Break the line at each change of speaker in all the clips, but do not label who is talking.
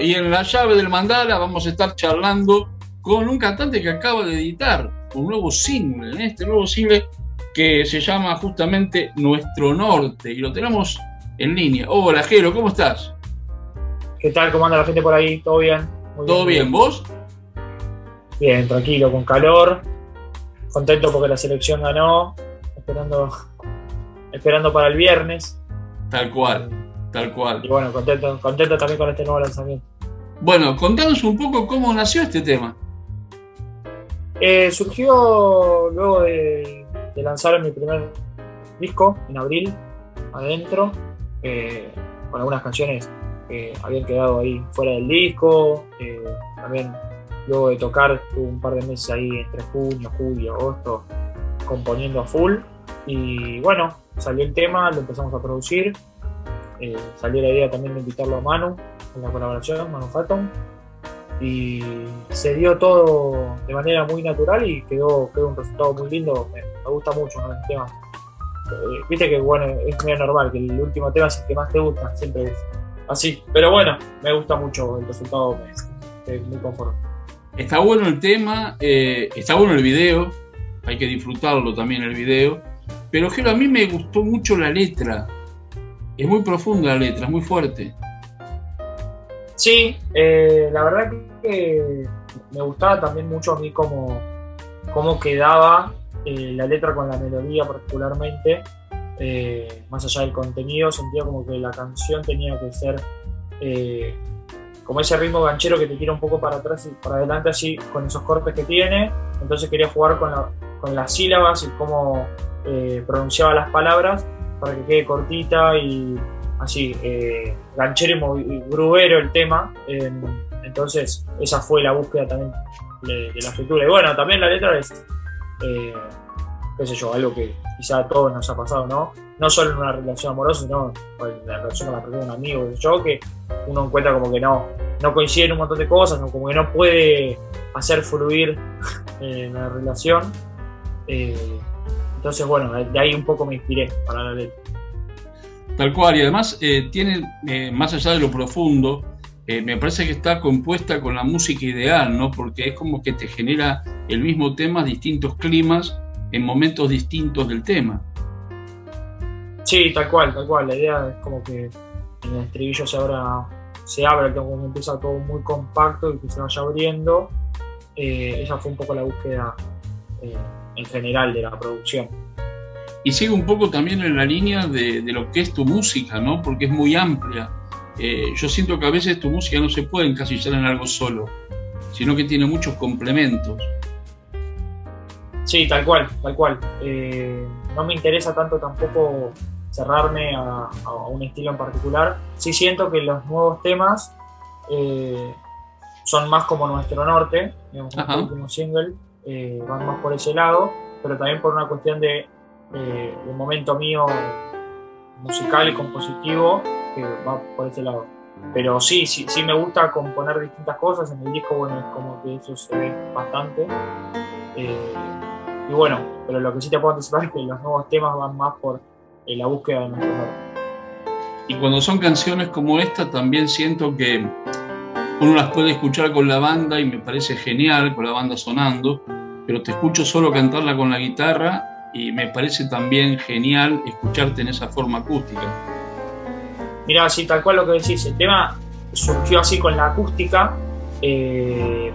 Bueno, y en la llave del mandala vamos a estar charlando con un cantante que acaba de editar un nuevo single, en este nuevo single que se llama justamente Nuestro Norte y lo tenemos en línea. Hola, Jero, ¿cómo estás?
¿Qué tal? ¿Cómo anda la gente por ahí? ¿Todo bien?
¿Todo bien? ¿Vos?
Bien, tranquilo, con calor. Contento porque la selección ganó. Esperando, esperando para el viernes.
Tal cual, tal cual.
Y bueno, contento, contento también con este nuevo lanzamiento.
Bueno, contanos un poco cómo nació este tema.
Eh, surgió luego de, lanzar mi primer disco en abril, adentro, eh, con algunas canciones que habían quedado ahí fuera del disco. Eh, también luego de tocar, tuve un par de meses ahí entre junio, julio, agosto, componiendo a full. Y bueno, salió el tema, lo empezamos a producir. Salió la idea también de invitarlo a Manu en la colaboración, Manu Fatton y se dio todo de manera muy natural y quedó, quedó un resultado muy lindo. Me, gusta mucho el tema. Eh, viste que bueno, es muy normal que el último tema es el que más te gusta, siempre es así. Pero bueno, me gusta mucho el resultado, me, muy conforme.
Está bueno el tema, eh, está bueno el video, hay que disfrutarlo también el video. Pero a mí me gustó mucho la letra. Es muy profunda la letra, es muy fuerte.
Sí, eh, la verdad que me gustaba también mucho a mí cómo, cómo quedaba eh, la letra con la melodía particularmente. Eh, más allá del contenido, sentía como que la canción tenía que ser como ese ritmo ganchero que te tira un poco para atrás y para adelante así con esos cortes que tiene. Entonces quería jugar con, con las sílabas y cómo pronunciaba las palabras para que quede cortita y así, eh, ganchero y grubero el tema. entonces, esa fue la búsqueda también de, la escritura. Y bueno, también la letra es, eh, qué sé yo, algo que quizá a todos nos ha pasado, ¿no? No solo en una relación amorosa, sino en la relación con la persona, un amigo, yo, que uno encuentra como que no, no coincide en un montón de cosas, como que no puede hacer fluir en la relación. Eh, entonces, bueno, de ahí un poco me inspiré para la letra.
Tal cual, y además eh, tiene, eh, más allá de lo profundo, eh, me parece que está compuesta con la música ideal, ¿no? Porque es como que te genera el mismo tema, distintos climas, en momentos distintos del tema.
Sí, tal cual, tal cual. La idea es como que en el estribillo se abra, se abre, como empieza todo muy compacto y que se vaya abriendo. esa fue un poco la búsqueda en general de la producción
y sigue un poco también en la línea de, lo que es tu música, ¿no? Porque es muy amplia. Eh, yo siento que a veces tu música no se puede encasillar en algo solo, sino que tiene muchos complementos.
Sí, tal cual, tal cual. Eh, no me interesa tanto tampoco cerrarme a, un estilo en particular. Sí siento que los nuevos temas eh, son más como nuestro norte, digamos, el último single, van más por ese lado, pero también por una cuestión de eh, momento mío musical y compositivo que va por ese lado. Pero sí, sí, sí me gusta componer distintas cosas. En el disco, bueno, es como que eso se ve bastante. Eh, y bueno, pero lo que sí te puedo anticipar es que los nuevos temas van más por eh, la búsqueda de nuestro
Y cuando son canciones como esta, también siento que uno las puede escuchar con la banda y me parece genial, con la banda sonando, pero te escucho solo cantarla con la guitarra y me parece también genial escucharte en esa forma acústica.
Mira, sí, tal cual lo que decís, el tema surgió así con la acústica eh,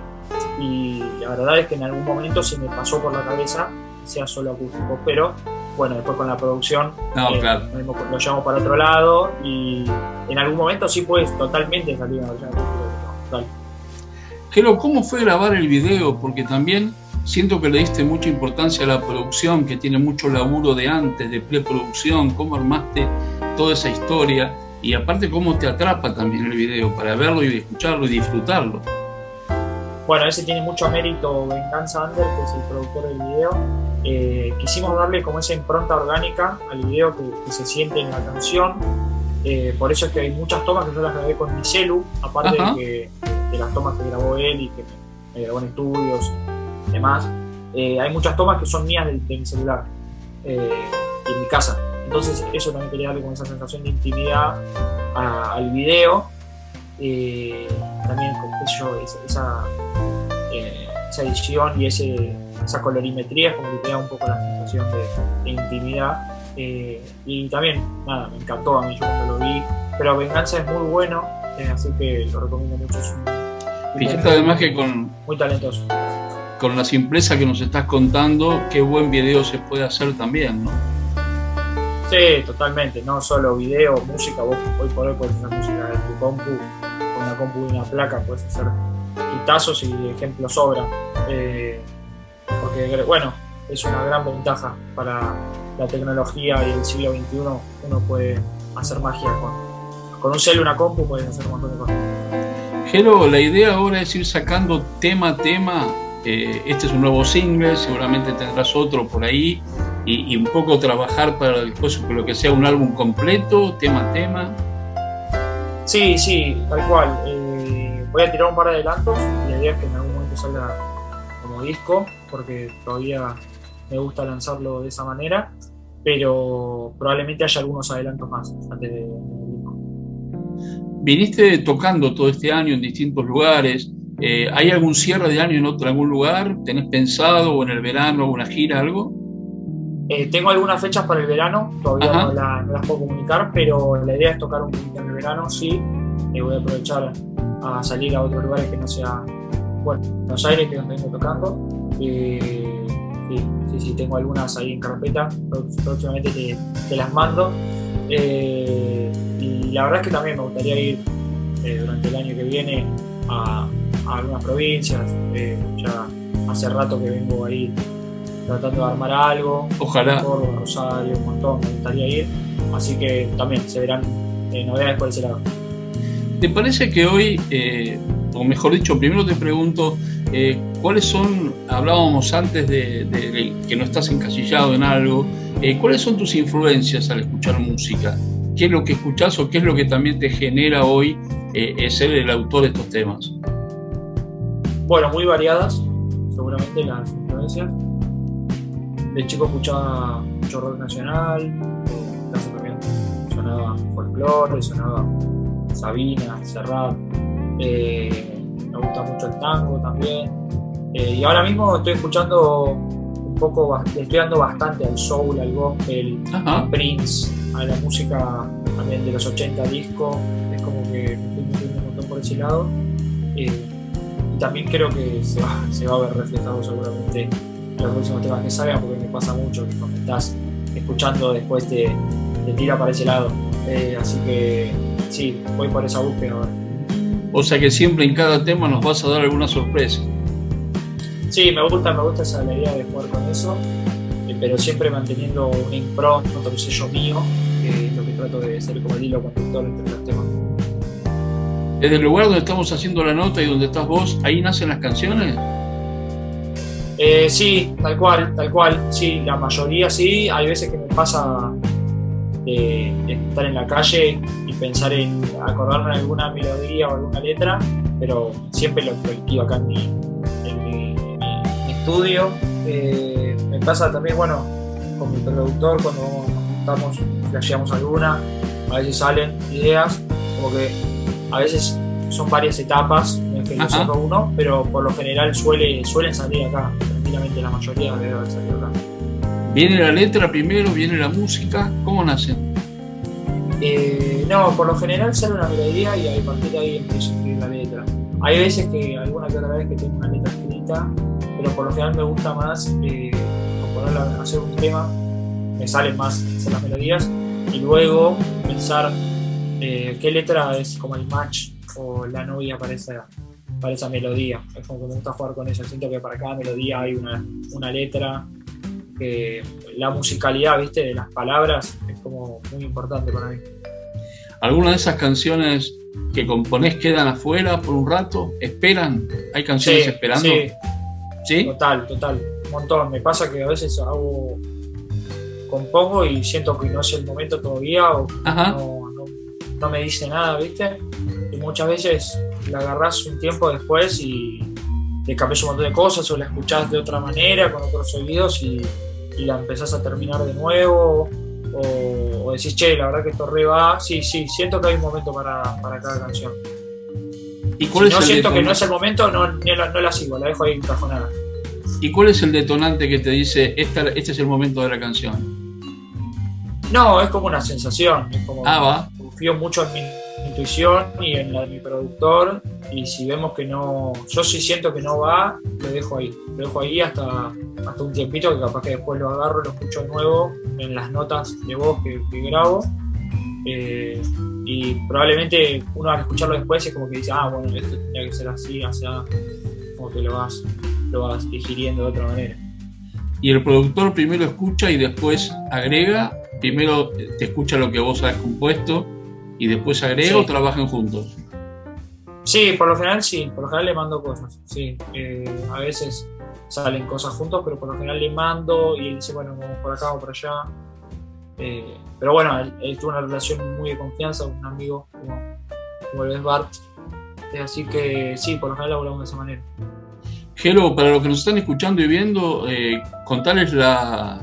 y la verdad es que en algún momento se me pasó por la cabeza sea solo acústico, pero bueno, después con la producción
no, eh,
lo llevamos para otro lado y en algún momento sí puedes totalmente salir a la
Pero ¿cómo fue grabar el video? Porque también Siento que le diste mucha importancia a la producción, que tiene mucho laburo de antes, de preproducción, cómo armaste toda esa historia y aparte cómo te atrapa también el video para verlo y escucharlo y disfrutarlo.
Bueno, ese tiene mucho mérito Venganza Ander, que es el productor del video. Eh, quisimos darle como esa impronta orgánica al video que, se siente en la canción. Eh, por eso es que hay muchas tomas que yo las grabé con mi celu, aparte de, las tomas que grabó él y que me grabó en estudios demás, eh, hay muchas tomas que son mías de, mi celular eh, y en mi casa. Entonces eso también quería darle con esa sensación de intimidad al video. eh, también yo, esa, eh, esa, edición y ese, esa colorimetría como que te da un poco la sensación de, intimidad. Eh, y también, nada, me encantó a mí yo cuando lo vi. Pero Venganza es muy bueno, así que lo recomiendo mucho.
Fíjate además que con.
Muy talentoso.
Con la simpleza que nos estás contando, qué buen video se puede hacer también, ¿no?
Sí, totalmente. No solo video, música. Vos hoy por hoy puedes hacer música en tu compu, con una compu y una placa, puedes hacer quitazos y ejemplos sobran. Eh, porque, bueno, es una gran ventaja para la tecnología y el siglo XXI. Uno puede hacer magia con, con un cel y una compu, puedes hacer un montón de cosas.
Jero, la idea ahora es ir sacando tema a tema. Eh, este es un nuevo single, seguramente tendrás otro por ahí y, un poco trabajar para después lo que sea un álbum completo, tema a tema.
Sí, sí, tal cual. Eh, voy a tirar un par de adelantos y la idea es que en algún momento salga como disco, porque todavía me gusta lanzarlo de esa manera, pero probablemente haya algunos adelantos más antes de, disco.
Viniste tocando todo este año en distintos lugares. Eh, ¿Hay algún cierre de año en otro algún lugar? ¿Tenés pensado o en el verano alguna gira, algo?
Eh, tengo algunas fechas para el verano, todavía no, las puedo comunicar, pero la idea es tocar un poquito en el verano, sí. Eh, voy a aprovechar a salir a otros lugares que no sea, bueno, Buenos Aires, que es donde vengo tocando. Eh, sí, sí, sí, tengo algunas ahí en carpeta, próximamente te, las mando. y la verdad es que también me gustaría ir durante el año que viene a, a algunas provincias. ya hace rato que vengo ahí tratando de armar algo.
Ojalá.
Córdoba, Rosario, un montón, me gustaría ir. Así que también se verán eh, novedades por ese lado.
¿Te parece que hoy, eh, o mejor dicho, primero te pregunto, eh, ¿cuáles son, hablábamos antes de, que no estás encasillado en algo, ¿cuáles son tus influencias al escuchar música? ¿Qué es lo que escuchás o qué es lo que también te genera hoy ser el autor de estos temas?
Bueno, muy variadas, seguramente las influencias de chico escuchaba mucho rock nacional, en casa también sonaba folclore, sonaba Sabina, Serrat, eh, me gusta mucho el tango también. Eh, y ahora mismo estoy escuchando un poco, estoy dando bastante al soul, al gospel, a Prince, a la música también de los 80 disco, es como que me estoy metiendo un montón por ese lado. Eh, y también creo que se va, se va a ver reflejado seguramente los próximos temas que salgan, porque me pasa mucho que cuando estás escuchando después te, te tira para ese lado. Eh, así que sí, voy por esa búsqueda ahora.
O sea que siempre en cada tema nos vas a dar alguna sorpresa.
Sí, me gusta, me gusta esa idea de jugar con eso, eh, pero siempre manteniendo un impronta, un sello mío, que es lo que trato de ser como el hilo conductor entre los temas.
Desde el lugar donde estamos haciendo la nota y donde estás vos, ¿ahí nacen las canciones?
Eh, sí, tal cual, tal cual. Sí, la mayoría sí. Hay veces que me pasa de, estar en la calle y pensar en acordarme de alguna melodía o alguna letra, pero siempre lo colectivo acá en mi, estudio. Eh, me pasa también, bueno, con mi productor cuando estamos, flasheamos alguna, a veces salen ideas, como que a veces son varias etapas, es que no uno, pero por lo general suele, suelen salir acá, tranquilamente la mayoría debe haber salido acá.
¿Viene la letra primero? ¿Viene la música? ¿Cómo nace?
Eh, no, por lo general sale una melodía y a partir de ahí empiezo a escribir la letra. Hay veces que, alguna que otra vez que tengo una letra escrita, pero por lo general me gusta más eh, hacer un tema, me salen más hacer las melodías y luego pensar eh, qué letra es como el match o la novia para esa, para esa melodía. Es como que me gusta jugar con eso. Siento que para cada melodía hay una, una letra, que la musicalidad, viste, de las palabras es como muy importante para mí.
¿Algunas de esas canciones que componés quedan afuera por un rato? ¿Esperan? ¿Hay canciones esperando?
Sí. Total, total. Un montón. Me pasa que a veces hago compongo y siento que no es el momento todavía o no, no, no, me dice nada, ¿viste? muchas veces la agarras un tiempo después y le cambias un montón de cosas o la escuchás de otra manera con otros oídos y, la empezás a terminar de nuevo o, decís, che, la verdad que esto re va. Sí, sí, siento que hay un momento para, cada canción. ¿Y cuál si no siento que no es el momento, no, no, la, sigo, la dejo ahí encajonada.
¿Y cuál es el detonante que te dice, esta, este es el momento de la canción?
No, es como una sensación. Es como,
ah, va.
Confío mucho en mi intuición y en la de mi productor. Y si vemos que no, yo sí siento que no va, lo dejo ahí. Lo dejo ahí hasta, hasta un tiempito que capaz que después lo agarro, lo escucho de nuevo en las notas de voz que, grabo. Eh, y probablemente uno al escucharlo después es como que dice, ah, bueno, esto tendría que ser así, sea como que lo vas, lo vas digiriendo de otra manera.
Y el productor primero escucha y después agrega, primero te escucha lo que vos has compuesto y después agrega o trabajan juntos.
Sí, por lo general sí, por lo general le mando cosas, sí. Eh, a veces salen cosas juntos, pero por lo general le mando y dice, bueno, por acá o por allá. Eh, pero bueno, él, tuvo una relación muy de confianza con un amigo como, como es Bart. Eh, así que sí, por lo general hablamos de esa manera.
Gelo, para los que nos están escuchando y viendo, eh, contarles la,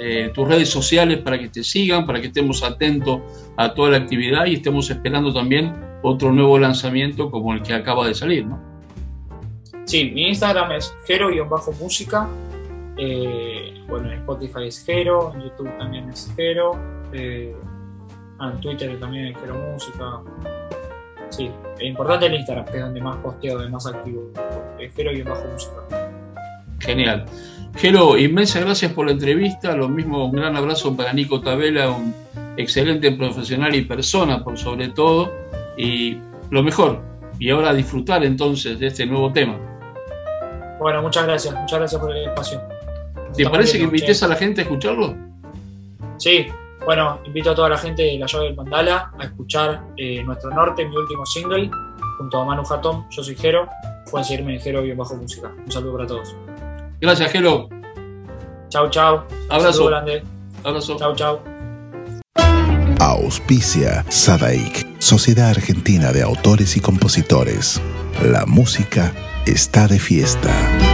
eh, tus redes sociales para que te sigan, para que estemos atentos a toda la actividad y estemos esperando también otro nuevo lanzamiento como el que acaba de salir, ¿no?
Sí, mi Instagram es gero-música. Eh, bueno, en Spotify es Gero, en YouTube también es Gero, eh, ah, en Twitter también es Gero Música. Sí, es importante el Instagram, que es donde más posteo, donde más activo. Es Gero y bajo música.
Genial. Gero, inmensas gracias por la entrevista. Lo mismo, un gran abrazo para Nico Tabela, un excelente profesional y persona por sobre todo. Y lo mejor. Y ahora disfrutar entonces de este nuevo tema.
Bueno, muchas gracias. Muchas gracias por el espacio.
¿Te parece que invites a la gente a escucharlo?
Sí, bueno, invito a toda la gente de La Llave del Mandala a escuchar eh, Nuestro Norte, mi último single, junto a Manu Jatón. Yo soy Jero. Pueden seguirme en Jero bien bajo música. Un saludo para todos.
Gracias, Jero.
Chau, chau.
Abrazo.
grande.
Abrazo.
Chau, chau.
Auspicia Sadaik, Sociedad Argentina de Autores y Compositores. La música está de fiesta.